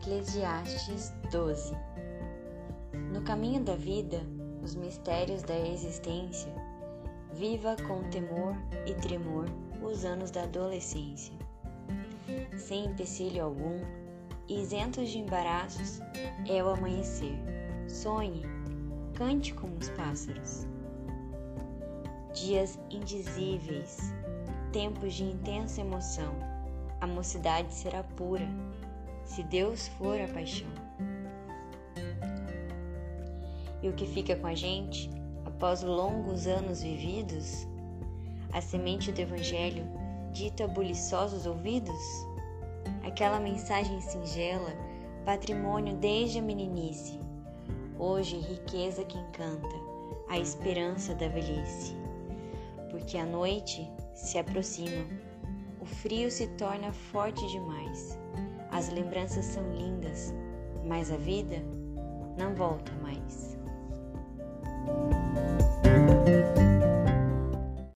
Eclesiastes 12 No caminho da vida, os mistérios da existência, viva com temor e tremor os anos da adolescência. Sem empecilho algum, isentos de embaraços, é o amanhecer. Sonhe, cante como os pássaros. Dias indizíveis, tempos de intensa emoção, a mocidade será pura se Deus for a paixão. E o que fica com a gente, após longos anos vividos, a semente do Evangelho dita a buliçosos ouvidos? Aquela mensagem singela, patrimônio desde a meninice, hoje riqueza que encanta, a esperança da velhice. Porque a noite se aproxima, o frio se torna forte demais as lembranças são lindas, mas a vida não volta mais.